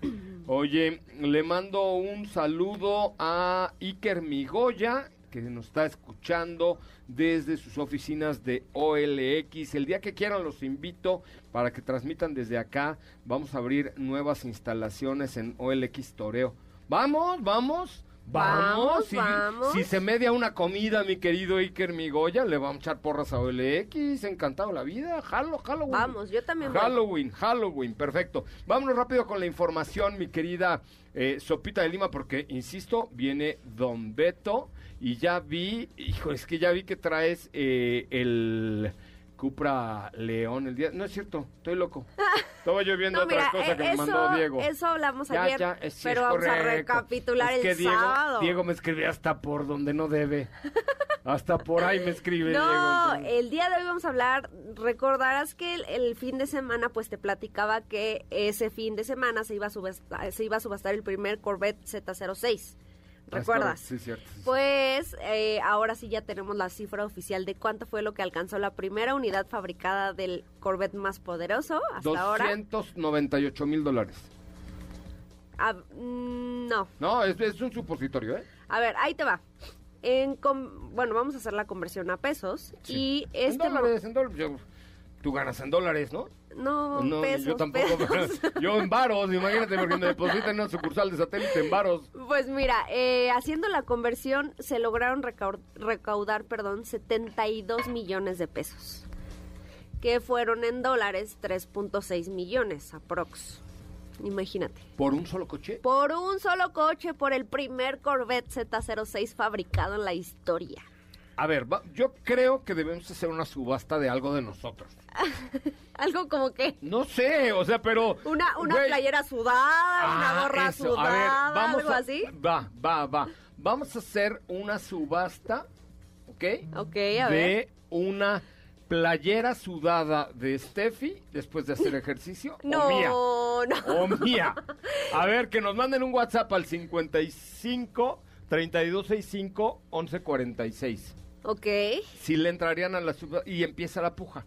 Oye, le mando un saludo a Iker Migoya, que nos está escuchando desde sus oficinas de OLX. El día que quieran los invito para que transmitan desde acá. Vamos a abrir nuevas instalaciones en OLX Toreo. Vamos, vamos. Vamos, Vamos, si, vamos. si se media una comida, mi querido Iker Migoya, le vamos a echar porras a OLX, encantado la vida, jalo, jalo. Vamos, yo también voy. Halloween, Halloween, perfecto. Vámonos rápido con la información, mi querida eh, Sopita de Lima, porque, insisto, viene Don Beto y ya vi, hijo, es que ya vi que traes eh, el Cupra León el día... No es cierto, estoy loco. Estaba yo viendo No, otra mira, cosa eh, que me eso, mandó Diego. eso hablamos Ya, ayer, ya, es- sí, pero es vamos a recapitular Es que el Diego, sábado. Diego me escribió hasta por donde no debe. hasta por ahí me escribe No, Diego. el día de hoy vamos a hablar, recordarás que el, el fin de semana pues te platicaba que ese fin de semana se iba a subastar, se iba a subastar el primer Corvette Z06. ¿Recuerdas? Sí, cierto. sí, Pues eh, ahora sí ya tenemos la cifra oficial de cuánto fue lo que alcanzó la primera unidad fabricada del Corvette más poderoso hasta ahora. 298 mil dólares. Ah, mm, no, No, es, es un supositorio, ¿eh? a ver, ahí te va. En com- bueno, vamos a hacer la conversión a pesos y En este mo- dólares, en dólares. Yo- tú ganas en dólares, ¿no? No, no, pesos, yo tampoco. pesos. yo en varos, imagínate, porque me depositan en una sucursal de satélite en varos. Pues mira, eh, haciendo la conversión se lograron recau- recaudar, perdón, 72 millones de pesos, que fueron en dólares 3.6 millones aprox. Imagínate. ¿Por un solo coche? Por un solo coche, por el primer Corvette Z06 fabricado en la historia. A ver, va- yo creo que debemos hacer una subasta de algo de nosotros. Algo como que No sé, o sea, pero... una, una güey, playera sudada, una ah, gorra eso. A ver, sudada, vamos algo a- así. Va, va, va. Vamos a hacer una subasta, ¿ok? Ok, a ver. de una playera sudada de Steffi después de hacer ejercicio. No, o mía. no. O mía. A ver, que nos manden un WhatsApp al 55 3265 1146. Ok. Si le entrarían a la subasta y empieza la puja.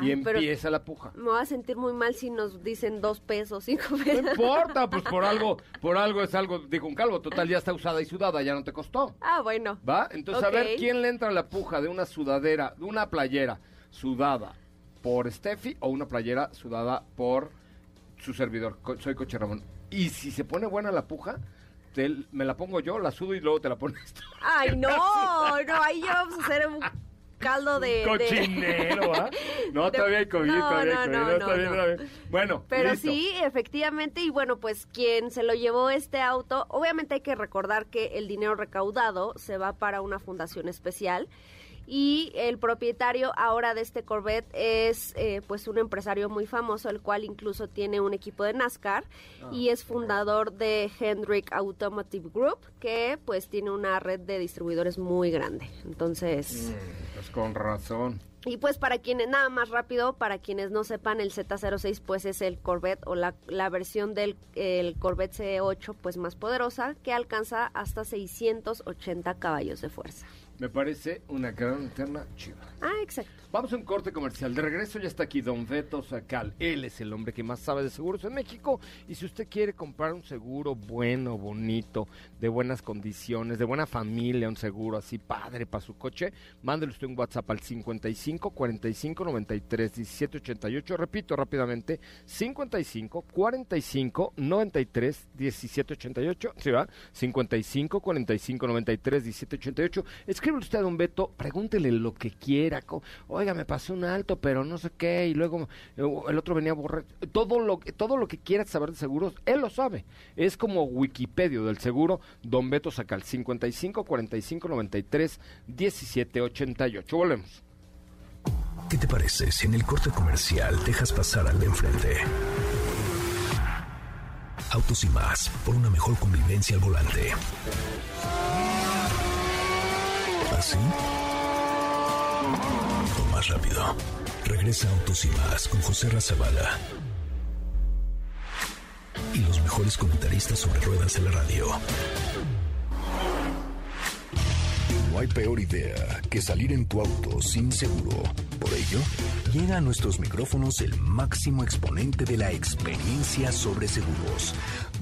Y Ay, empieza la puja. Me voy a sentir muy mal si nos dicen dos pesos, cinco No pesos. importa, pues por algo, por algo es algo, dijo un calvo, total ya está usada y sudada, ya no te costó. Ah, bueno. ¿Va? Entonces, a ver. ¿quién le entra a la puja de una sudadera, de una playera sudada por Steffi o una playera sudada por su servidor? Co- Soy Coche Ramón. Y si se pone buena la puja, te- me la pongo yo, la sudo y luego te la pones tú. Ay, no, no, ahí ya vamos a hacer un caldo de... Cochinero, ¿ah? No, todavía hay COVID, No, todavía hay COVID, no. Bueno, Pero listo. sí, efectivamente, y bueno, pues quien se lo llevó este auto, obviamente hay que recordar que el dinero recaudado se va para una fundación especial y el propietario ahora de este Corvette es eh, pues un empresario muy famoso, el cual incluso tiene un equipo de NASCAR y es fundador de Hendrick Automotive Group, que pues tiene una red de distribuidores muy grande. Entonces... Mm, Pues con razón. Y pues para quienes, nada más rápido, para quienes no sepan, el Z06 pues es el Corvette o la, la versión del el Corvette C8 pues más poderosa que alcanza hasta 680 caballos de fuerza. Me parece una gran alterna chiva. Ah, exacto. Vamos a un corte comercial. De regreso ya está aquí Don Beto Sacal. Él es el hombre que más sabe de seguros en México. Y si usted quiere comprar un seguro bueno, bonito, de buenas condiciones, de buena familia, un seguro así padre para su coche, mándele usted un WhatsApp al 55 45 93 17 88. Repito rápidamente: 55 45 93 17 88. ¿Sí va? 55 45 93 17 88. Escribe usted a Don Beto, pregúntele lo que quiera. Oiga, me pasó un alto, pero no sé qué. Y luego eh, el otro venía a borrar. Todo lo, todo lo que quiera saber de seguros, él lo sabe. Es como Wikipedia del seguro. Don Beto Sacal, 55 45 93 17 88. Volvemos. ¿Qué te parece si en el corte comercial dejas pasar al de enfrente? Autos y más, por una mejor convivencia al volante. ¿Así? O más rápido. Regresa Autos y más con José Razabala. Y los mejores comentaristas sobre ruedas de la radio. No hay peor idea que salir en tu auto sin seguro. Por ello, llega a nuestros micrófonos el máximo exponente de la experiencia sobre seguros,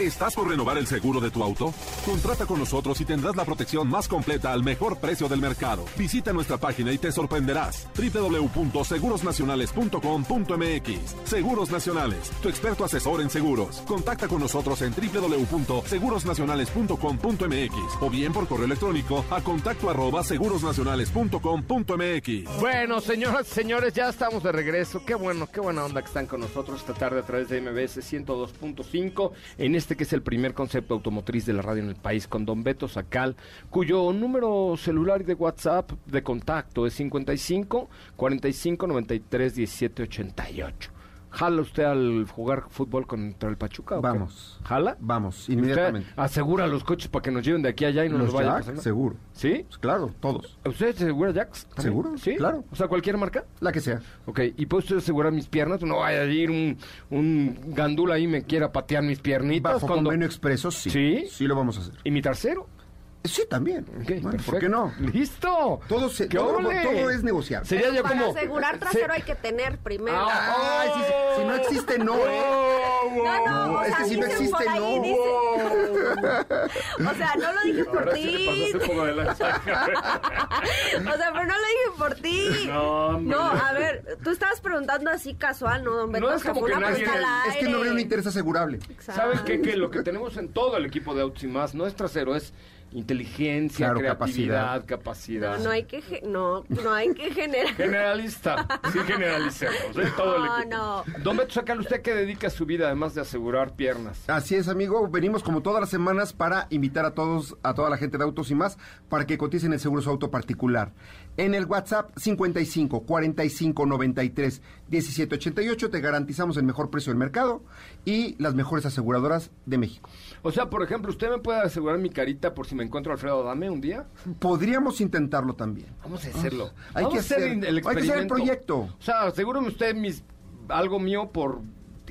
¿Estás por renovar el seguro de tu auto? Contrata con nosotros y tendrás la protección más completa al mejor precio del mercado. Visita nuestra página y te sorprenderás. www.segurosnacionales.com.mx Seguros Nacionales, tu experto asesor en seguros. Contacta con nosotros en www.segurosnacionales.com.mx o bien por correo electrónico a contacto arroba segurosnacionales.com.mx. Bueno, señoras y señores, ya estamos de regreso. Qué bueno, qué buena onda que están con nosotros esta tarde a través de MBS 102.5 en este que es el primer concepto automotriz de la radio en el país con Don Beto Sacal, cuyo número celular de WhatsApp de contacto es 55 45 93 17 88. ¿Jala usted al jugar fútbol contra el Pachuca? o qué? Vamos. ¿Jala? Vamos, ¿Usted inmediatamente. asegura los coches para que nos lleven de aquí a allá y no nos Los vaya a seguro. ¿Sí? Pues claro, todos. ¿Usted asegura también? ¿Seguro? Sí. Claro. O sea, cualquier marca. La que sea. Ok, ¿y puede usted asegurar mis piernas? No vaya a ir un, un gandula ahí y me quiera patear mis piernitas. Bajo cuando... convenio expreso, sí. ¿Sí? Sí lo vamos a hacer. ¿Y mi trasero? Sí, también. Ok, Bueno, perfecto. ¿Por qué no? ¡Listo! Todo, se- ¡Qué todo, es negociable. Sería Pero yo para como... asegurar trasero se- hay que tener primero. Ah, Ay, sí, sí. si no existe, no, ¿eh? No, no, No, o es sea, que si no existe, ahí, no. dicen- O sea, no lo dije por sí ti. O sea, pero no lo dije por ti. No, hombre. No, a ver, tú estabas preguntando así casual, ¿no, don Beto? No es como que una nadie- Es que no habría un interés asegurable. Exacto. ¿Sabes qué? Que lo que tenemos en todo el equipo de Autos y Más no es trasero, es inteligencia, Claro, creatividad, capacidad. No, no hay que no, no hay que generar. Generalista, sí generalicemos, ¿eh? todo No, no. Don Beto Sacal, ¿usted qué dedica a su vida además de asegurar piernas? Así es, amigo. Venimos como todas las semanas para invitar a todos, a toda la gente de autos y más, para que coticen el seguro su auto particular. En el WhatsApp 55 45 93 17 88 te garantizamos el mejor precio del mercado y las mejores aseguradoras de México. O sea, por ejemplo, ¿usted me puede asegurar mi carita por si me encuentro a Alfredo Adame un día? Podríamos intentarlo también. Vamos a hacerlo. Hay Vamos que hacer hacer- el hay que hacer el proyecto. O sea, asegúreme usted mis, algo mío por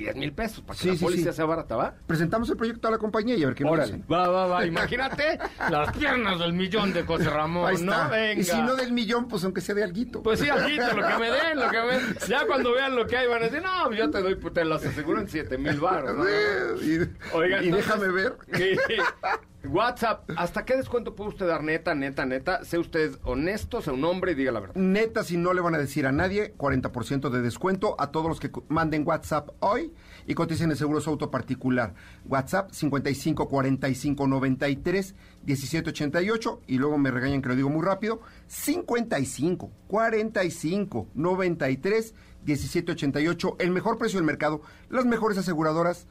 10 mil pesos para que Sí, la sí, sí. sea barata, ¿va? Presentamos el proyecto a la compañía y a ver qué nos Órale, dicen. va, va, va. Imagínate las piernas del millón de José Ramón, Ahí está. ¿no? Venga. Y si no del millón, pues aunque sea de alguito. Pues sí, aquí lo que me den, lo que me den. Ya cuando vean lo que hay van a decir, no, yo te doy, pues, te las aseguro en 7 mil baros. ¿no? y, Oiga, y entonces- déjame ver. WhatsApp, ¿hasta qué descuento puede usted dar neta, neta, neta? Sea usted honesto, sea un hombre y diga la verdad. Neta, si no le van a decir a nadie, 40% de descuento a todos los que manden WhatsApp hoy y coticen el seguro su auto particular. WhatsApp 55 45 93 17 88 y luego me regañan que lo digo muy rápido. 55 45 93 17 88, el mejor precio del mercado, las mejores aseguradoras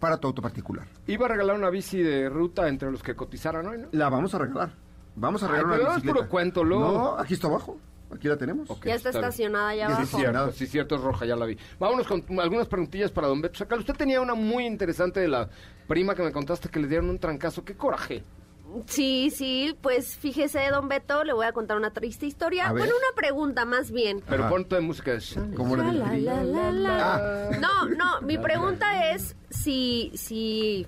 para tu auto particular. Iba a regalar una bici de ruta entre los que cotizaran hoy, ¿no? La vamos a regalar. Vamos a Ay, regalar pero una bicicleta. puro cuento, luego. No, aquí está abajo. Aquí la tenemos. Ok, Ya está estacionada Ya abajo. cierto, sí, cierto, es roja, ya la vi. Vámonos con algunas preguntillas para don Beto Sacal. Usted tenía una muy interesante de la prima que me contaste que le dieron un trancazo. ¡Qué coraje! Sí, sí, pues fíjese, don Beto, le voy a contar una triste historia. A ver. Bueno, una pregunta más bien. Pero Ajá. ponte música de... Como la del La, la, la, la. Ah. No, no, mi pregunta es si, si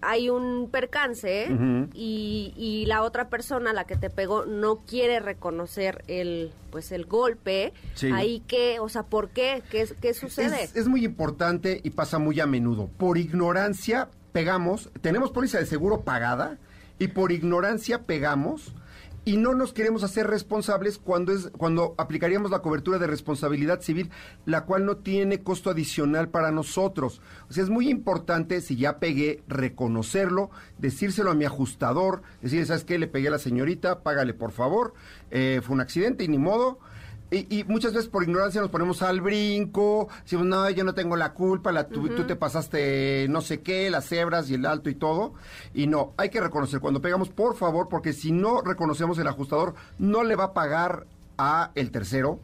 hay un percance y, y la otra persona, la que te pegó, no quiere reconocer el pues el golpe, Sí. ahí qué, o sea, ¿por qué? ¿Qué, qué sucede? Es, es muy importante y pasa muy a menudo. Por ignorancia pegamos, tenemos póliza de seguro pagada y por ignorancia pegamos y no nos queremos hacer responsables cuando es cuando aplicaríamos la cobertura de responsabilidad civil, la cual no tiene costo adicional para nosotros. O sea, es muy importante si ya pegué reconocerlo, decírselo a mi ajustador, decirle, ¿sabes qué? Le pegué a la señorita, págale por favor, eh, fue un accidente y ni modo. Y, y muchas veces por ignorancia nos ponemos al brinco, decimos, no, yo no tengo la culpa, la, tú, tú te pasaste no sé qué, las cebras y el alto y todo. Y no, hay que reconocer cuando pegamos, por favor, porque si no reconocemos el ajustador, no le va a pagar a el tercero.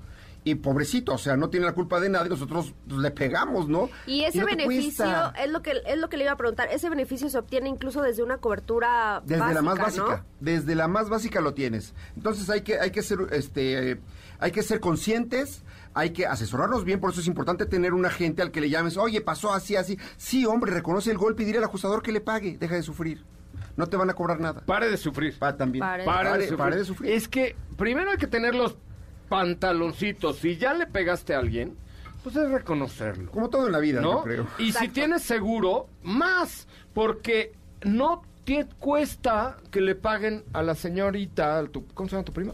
Y pobrecito, o sea, no tiene la culpa de nada y nosotros le pegamos, ¿no? Y ese no beneficio es lo que es lo que le iba a preguntar. Ese beneficio se obtiene incluso desde una cobertura Desde básica, la más ¿no? básica, desde la más básica lo tienes. Entonces hay que hay que ser este hay que ser conscientes, hay que asesorarnos bien, por eso es importante tener un agente al que le llames, "Oye, pasó así así." Sí, hombre, reconoce el golpe y dile al ajustador que le pague, deja de sufrir. No te van a cobrar nada. Pare de sufrir. Pa también. Pare. Pare, Pare- de sufrir. pare de sufrir. Es que primero hay que tener los pantaloncitos. Si ya le pegaste a alguien, pues es reconocerlo. Como todo en la vida, ¿no? yo creo. Y si tienes seguro, más, porque no te cuesta que le paguen a la señorita, al tu- ¿cómo se llama tu prima?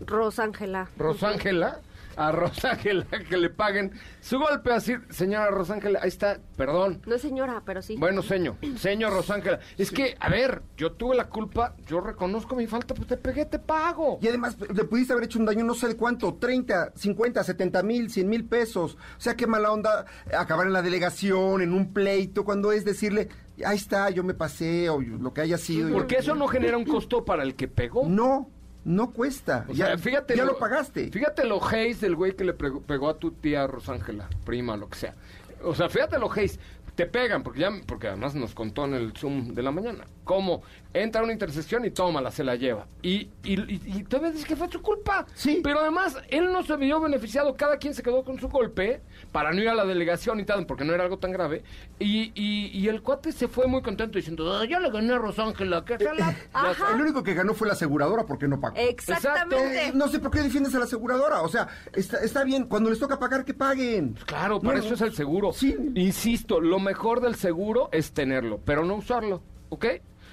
Rosángela. Rosángela, a Rosángela que le paguen su golpe así, señora Rosángela, ahí está, perdón. No es señora, pero sí. Bueno, señor, señor Rosángela, es que, a ver, yo tuve la culpa, yo reconozco mi falta, pues te pegué, te pago. Y además, le pudiste haber hecho un daño no sé de cuánto, 30, 50, 70 mil, 100 mil pesos. O sea, qué mala onda acabar en la delegación, en un pleito, cuando es decirle, ahí está, yo me pasé, o yo- lo que haya sido. Porque eso no genera un costo para el que pegó. No, no cuesta. O ya, sea, fíjate ya lo, pagaste. Fíjate lo haze del güey que le pegó, a tu tía Rosángela, prima, lo que sea. O sea, fíjate lo haze. Te pegan, porque ya, porque además nos contó en el Zoom de la mañana. Cómo entra a una intersección y tómala, se la lleva. Y, y, y, y todavía dices que fue su culpa. Sí. Pero además, él no se vio beneficiado. Cada quien se quedó con su golpe para no ir a la delegación y tal, porque no era algo tan grave. Y, y, y el cuate se fue muy contento diciendo, "Ah, yo le gané a Rosángela, que se la... Ajá. El único que ganó fue la aseguradora porque no pagó. Exactamente. Eh, no sé por qué defiendes a la aseguradora. O sea, está, está bien, cuando les toca pagar, que paguen. Claro, para No, eso es el seguro. Sí. Insisto, lo mejor del seguro es tenerlo, pero no usarlo, ¿ok?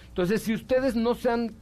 Entonces, si ustedes no sean...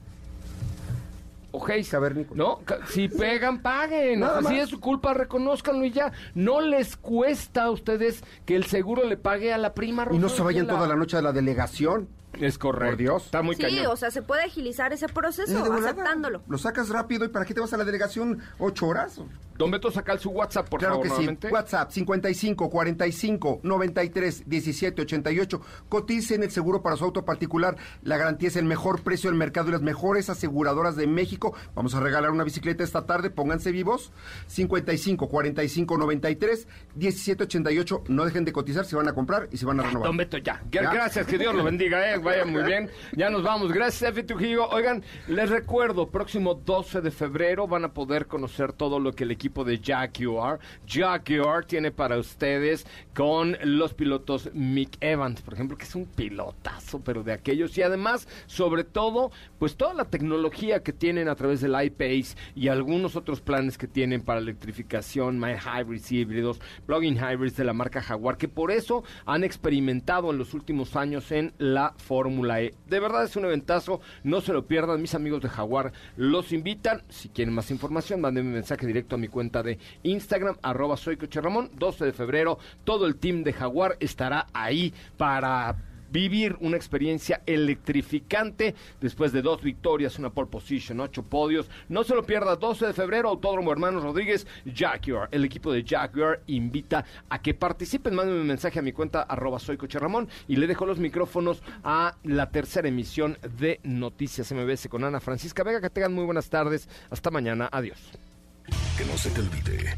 Ojéis, Cavernícolas. ¿no? Si pegan, paguen. Nada si más. es su culpa, reconózcanlo y ya. No les cuesta a ustedes que el seguro le pague a la prima Y no se vayan toda la noche a la delegación. Es correcto. Por Dios. Está muy Sí, cañón. o sea, se puede agilizar ese proceso aceptándolo. Lo sacas rápido y ¿para qué te vas a la delegación? ¿Ocho horas? Don Beto, saca su WhatsApp, por claro favor, que nuevamente. sí. WhatsApp 55 45 93 17 88. Coticen el seguro para su auto particular. La garantía es el mejor precio del mercado y las mejores aseguradoras de México. Vamos a regalar una bicicleta esta tarde. Pónganse vivos. 55 45 93 17 88. No dejen de cotizar. Se van a comprar y se van a renovar. Don Beto, ¿Ya? Gracias, que Dios lo bendiga, eh. Vaya muy bien. Ya nos vamos. Gracias, Efi Trujillo. Oigan, les recuerdo, próximo 12 de febrero van a poder conocer todo lo que el equipo de Jaguar, Jaguar tiene para ustedes con los pilotos Mick Evans, por ejemplo, que es un pilotazo, pero de aquellos. Y además, sobre todo, pues toda la tecnología que tienen a través del iPace y algunos otros planes que tienen para electrificación, mild hybrids híbridos, plug-in hybrids de la marca Jaguar, que por eso han experimentado en los últimos años en la Fórmula E. De verdad es un eventazo, no se lo pierdan, mis amigos de Jaguar los invitan. Si quieren más información, mándenme un mensaje directo a mi cuenta de Instagram, arroba soy Coche Ramón, 12 de febrero, todo el team de Jaguar estará ahí para vivir una experiencia electrificante después de dos victorias, una pole position, ocho podios. No se lo pierda, 12 de febrero, Autódromo Hermanos Rodríguez, Jaguar. El equipo de Jaguar invita a que participen. Mándenme un mensaje a mi cuenta, arroba soy Coche Ramón, y le dejo los micrófonos a la tercera emisión de Noticias MBS con Ana Francisca Vega. Que tengan muy buenas tardes. Hasta mañana. Adiós. Que no se te olvide,